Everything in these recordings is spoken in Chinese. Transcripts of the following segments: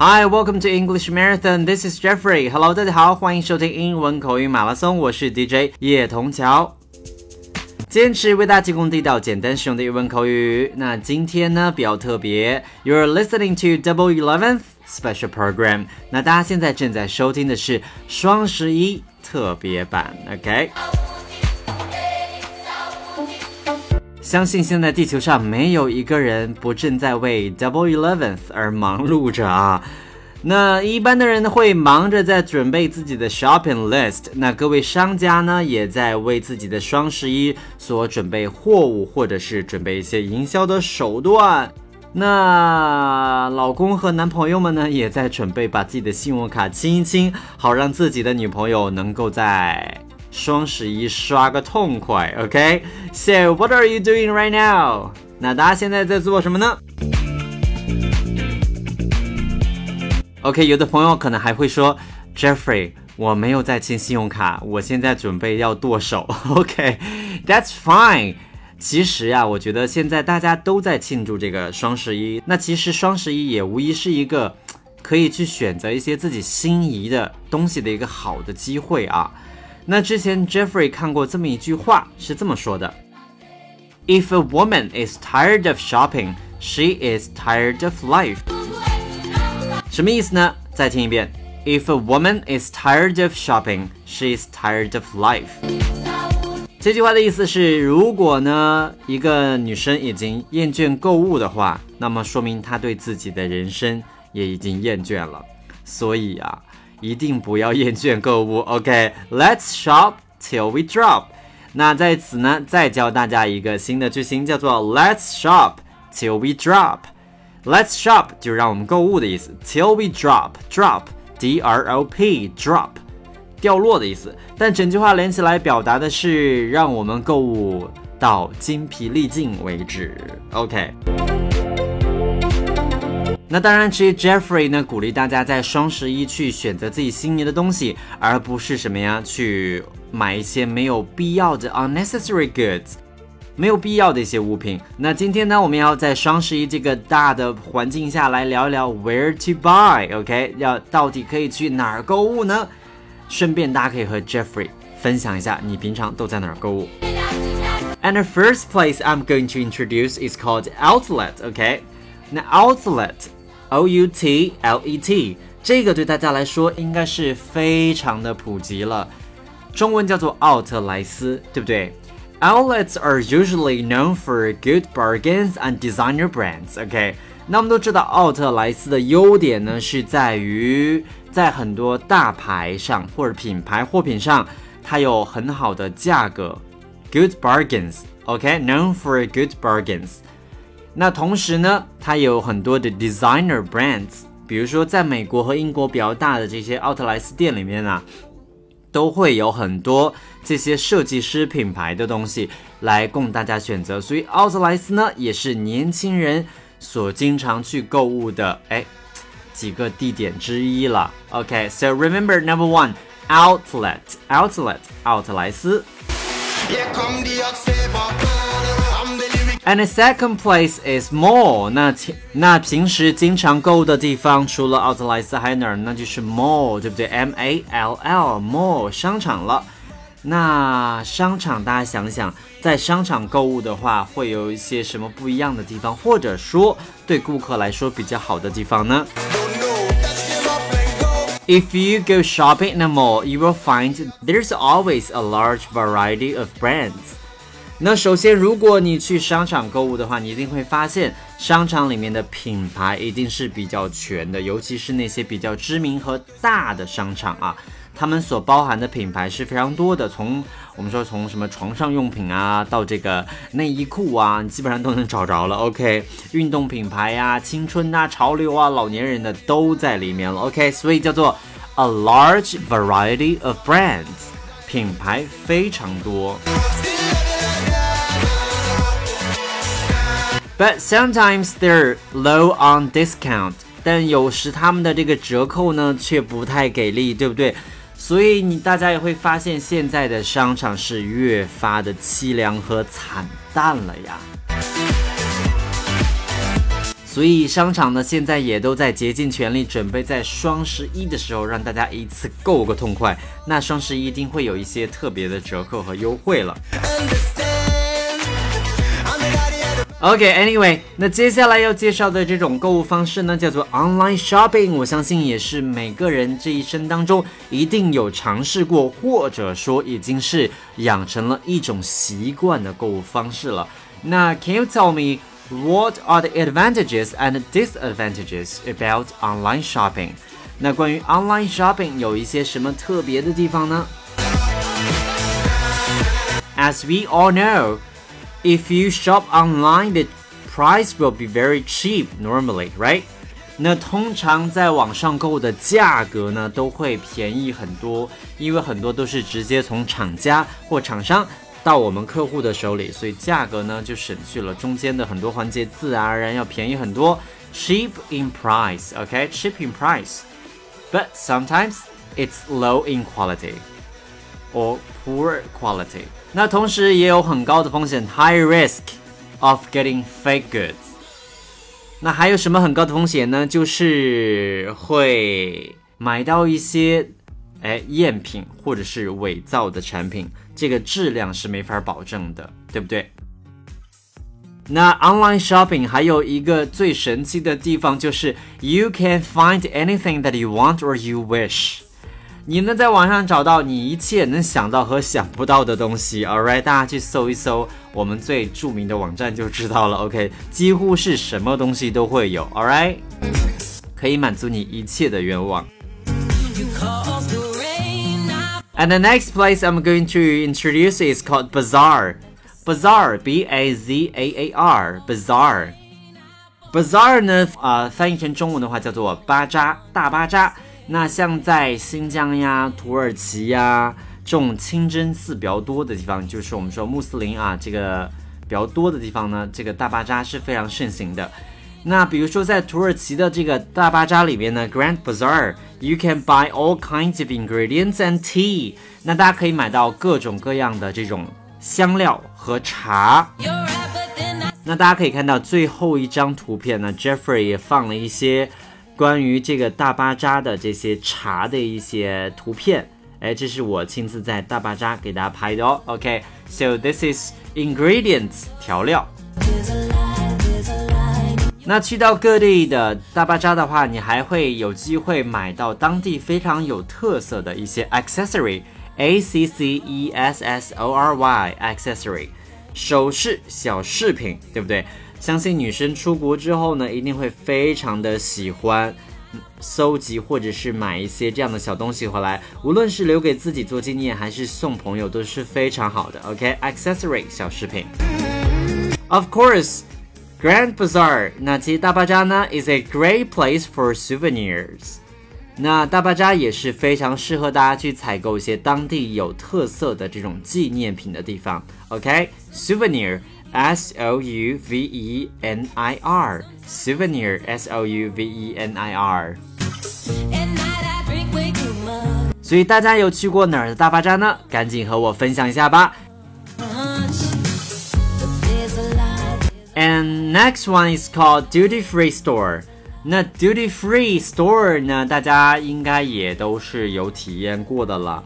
Hi, welcome to English Marathon. This is Jeffrey. Hello，大家好，欢迎收听英文口语马拉松。我是 DJ 叶童桥，坚持为大家提供地道、简单实用的英文口语。那今天呢比较特别，You're listening to Double Eleventh Special Program。那大家现在正在收听的是双十一特别版。OK。相信现在地球上没有一个人不正在为 Double Eleventh 而忙碌着啊。那一般的人会忙着在准备自己的 shopping list，那各位商家呢也在为自己的双十一所准备货物，或者是准备一些营销的手段。那老公和男朋友们呢也在准备把自己的信用卡清一清，好让自己的女朋友能够在。双十一刷个痛快，OK？So what are you doing right now？那大家现在在做什么呢？OK，有的朋友可能还会说，Jeffrey，我没有在清信用卡，我现在准备要剁手。OK，That's fine。其实呀，我觉得现在大家都在庆祝这个双十一，那其实双十一也无疑是一个可以去选择一些自己心仪的东西的一个好的机会啊。那之前 Jeffrey 看过这么一句话，是这么说的：If a woman is tired of shopping, she is tired of life。什么意思呢？再听一遍：If a woman is tired of shopping, she is tired of life。这句话的意思是，如果呢一个女生已经厌倦购物的话，那么说明她对自己的人生也已经厌倦了。所以啊。一定不要厌倦购物，OK？Let's shop till we drop。那在此呢，再教大家一个新的句型，叫做 Let's shop till we drop。Let's shop 就让我们购物的意思，till we drop，drop，D R O P，drop，掉落的意思。但整句话连起来表达的是让我们购物到精疲力尽为止，OK？那当然，其实 Jeffrey 呢鼓励大家在双十一去选择自己心仪的东西，而不是什么呀去买一些没有必要的 unnecessary goods，没有必要的一些物品。那今天呢，我们要在双十一这个大的环境下来聊一聊 where to buy，OK？要到底可以去哪儿购物呢？顺便大家可以和 Jeffrey 分享一下你平常都在哪儿购物。And the first place I'm going to introduce is called outlet，OK？那 outlet。O U T L E T，这个对大家来说应该是非常的普及了，中文叫做奥特莱斯，对不对？Outlets are usually known for good bargains and designer brands. OK，那我们都知道奥特莱斯的优点呢，是在于在很多大牌上或者品牌货品上，它有很好的价格，good bargains. OK，known for good bargains. 那同时呢，它有很多的 designer brands，比如说在美国和英国比较大的这些奥特莱斯店里面啊，都会有很多这些设计师品牌的东西来供大家选择，所以奥特莱斯呢也是年轻人所经常去购物的哎几个地点之一了。OK，so remember number one outlet，outlet 奥特莱斯。And the second place is mall。那那平时经常购物的地方，除了奥特莱斯还有哪儿？那就是 mall，对不对？M A L L mall 商场了。那商场，大家想想，在商场购物的话，会有一些什么不一样的地方，或者说对顾客来说比较好的地方呢？If you go shopping in a mall, you will find there's always a large variety of brands. 那首先，如果你去商场购物的话，你一定会发现商场里面的品牌一定是比较全的，尤其是那些比较知名和大的商场啊，他们所包含的品牌是非常多的。从我们说从什么床上用品啊，到这个内衣裤啊，你基本上都能找着了。OK，运动品牌呀、青春啊、潮流啊、老年人的都在里面了。OK，所以叫做 a large variety of brands，品牌非常多。But sometimes they're low on discount，但有时他们的这个折扣呢却不太给力，对不对？所以你大家也会发现，现在的商场是越发的凄凉和惨淡了呀。所以商场呢现在也都在竭尽全力，准备在双十一的时候让大家一次购个痛快。那双十一一定会有一些特别的折扣和优惠了。OK，Anyway，那接下来要介绍的这种购物方式呢，叫做 Online Shopping。我相信也是每个人这一生当中一定有尝试过，或者说已经是养成了一种习惯的购物方式了。那 Can you tell me what are the advantages and disadvantages about online shopping？那关于 online shopping 有一些什么特别的地方呢？As we all know。 If you shop online, the price will be very cheap normally, right? 那通常在网上购的价格呢，都会便宜很多，因为很多都是直接从厂家或厂商到我们客户的手里，所以价格呢就省去了中间的很多环节，自然而然要便宜很多。Cheap in price, okay? Cheap in price, but sometimes it's low in quality or poor quality. 那同时也有很高的风险，high risk of getting fake goods。那还有什么很高的风险呢？就是会买到一些哎赝品或者是伪造的产品，这个质量是没法保证的，对不对？那 online shopping 还有一个最神奇的地方就是 you can find anything that you want or you wish。 你能在网上找到你一切能想到和想不到的东西，All right，大家去搜一搜我们最着名的网站就知道了。OK，几乎是什么东西都会有，All right，可以满足你一切的愿望。And the next place I'm going to introduce is called Bazaar. Bazaar, B-A-Z-A-A-R, Bazaar. Bazaar 呢，呃，翻译成中文的话叫做巴扎，大巴扎。 那像在新疆呀、土耳其呀这种清真寺比较多的地方，就是我们说穆斯林啊这个比较多的地方呢，这个大巴扎是非常盛行的。那比如说在土耳其的这个大巴扎里边呢，Grand Bazaar，you can buy all kinds of ingredients and tea。那大家可以买到各种各样的这种香料和茶。那大家可以看到最后一张图片呢，Jeffrey 也放了一些。关于这个大巴扎的这些茶的一些图片，哎，这是我亲自在大巴扎给大家拍的哦。OK，so this is ingredients 调料。那去到各地的大巴扎的话，你还会有机会买到当地非常有特色的一些 accessory，a c c e s s o r y，accessory，首饰小饰品，对不对？相信女生出国之后呢，一定会非常的喜欢搜集或者是买一些这样的小东西回来，无论是留给自己做纪念，还是送朋友，都是非常好的。OK，accessory 小饰品。Of course, Grand Bazaar，那其实大巴扎呢，is a great place for souvenirs。那大巴扎也是非常适合大家去采购一些当地有特色的这种纪念品的地方。OK，souvenir。S O U V E N I R souvenir S O U V E N I R。所以大家有去过哪儿的大巴扎呢？赶紧和我分享一下吧。And next one is called duty free store。那 duty free store 呢，大家应该也都是有体验过的了。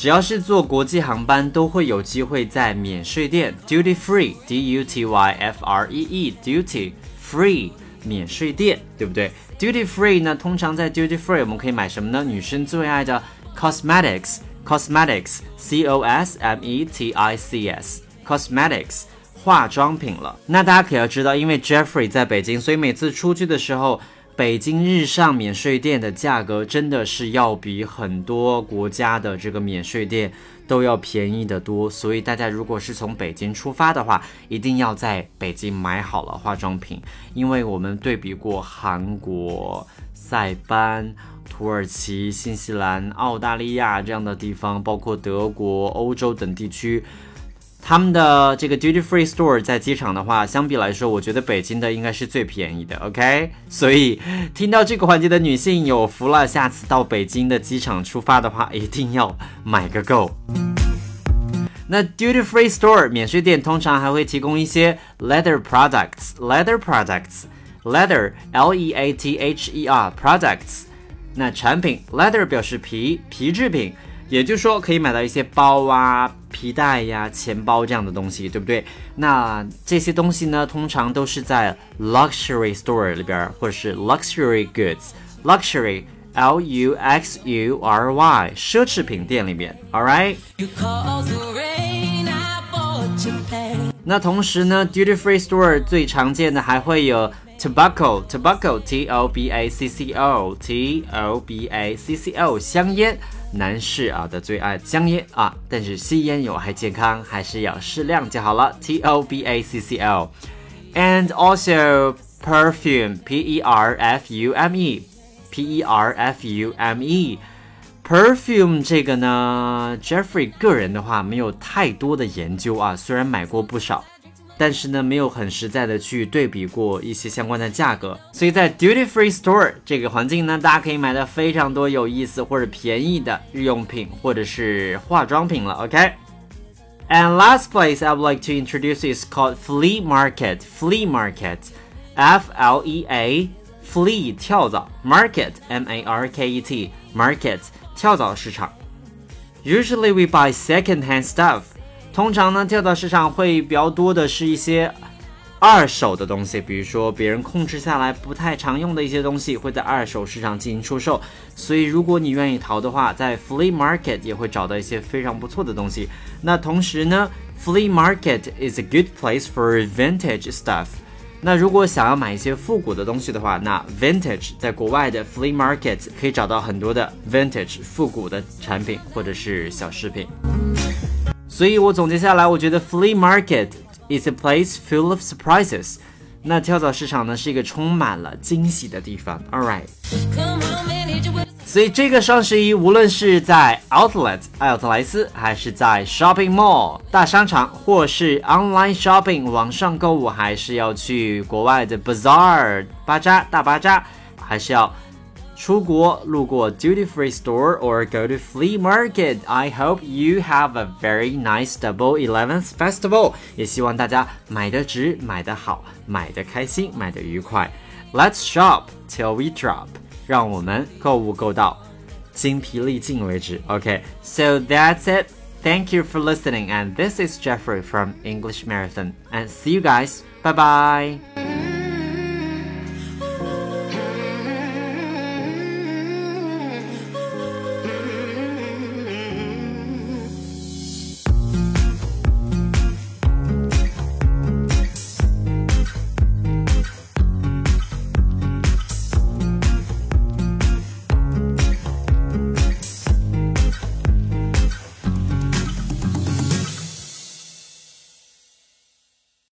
只要是坐国际航班，都会有机会在免税店 duty free d u t y f r e e duty free 免税店，对不对？duty free 呢，通常在 duty free 我们可以买什么呢？女生最爱的 cosmetics cosmetics c o s m e t i c s cosmetics 化妆品了。那大家可要知道，因为 Jeffrey 在北京，所以每次出去的时候。北京日上免税店的价格真的是要比很多国家的这个免税店都要便宜的多，所以大家如果是从北京出发的话，一定要在北京买好了化妆品，因为我们对比过韩国、塞班、土耳其、新西兰、澳大利亚这样的地方，包括德国、欧洲等地区。他们的这个 duty free store 在机场的话，相比来说，我觉得北京的应该是最便宜的。OK，所以听到这个环节的女性有福了，下次到北京的机场出发的话，一定要买个够。那 duty free store 免税店通常还会提供一些 leather products，leather products leather L E A T H E R products。那产品 leather 表示皮皮制品，也就是说可以买到一些包啊、皮带呀、钱包这样的东西，对不对？那这些东西呢，通常都是在 luxury store 里边，或者是 luxury goods luxury。L U X U R Y 奢侈品店里面，All right。那同时呢，duty free store 最常见的还会有 tobacco tobacco T O B A C C O T O B A C C O 香烟，男士啊的最爱香烟啊，但是吸烟有害健康，还是要适量就好了。T O B A C C L，and also perfume P E R F U M E P E R F U M E，perfume 这个呢，Jeffrey 个人的话没有太多的研究啊，虽然买过不少，但是呢没有很实在的去对比过一些相关的价格，所以在 duty free store 这个环境呢，大家可以买到非常多有意思或者便宜的日用品或者是化妆品了，OK。And last place I would like to introduce is called flea market. Flea market, F L E A Flea 跳蚤，market M A R K E T market 跳蚤市场。Usually we buy second-hand stuff。 通常呢，跳蚤市场会比较多的是一些二手的东西，比如说别人控制下来不太常用的一些东西，会在二手市场进行出售。所以如果你愿意淘的话，在 flea market 也会找到一些非常不错的东西。那同时呢，flea market is a good place for vintage stuff。那如果想要买一些复古的东西的话，那 vintage 在国外的 flea market 可以找到很多的 vintage 复古的产品或者是小饰品。所以我总结下来，我觉得 flea market is a place full of surprises。那跳蚤市场呢是一个充满了惊喜的地方。All right。所以这个双十一，无论是在 Outlet 艾特莱斯，还是在 Shopping Mall 大商场，或是 Online Shopping 网上购物，还是要去国外的 Bazaar 巴扎大巴扎，还是要出国路过 Duty Free Store or go to Flea Market。I hope you have a very nice Double Eleventh Festival。也希望大家买的值，买的好，买的开心，买的愉快。Let's shop till we drop。让我们购物购到精疲力尽为止。Okay, so that's it. Thank you for listening, and this is Jeffrey from English Marathon, and see you guys. Bye bye.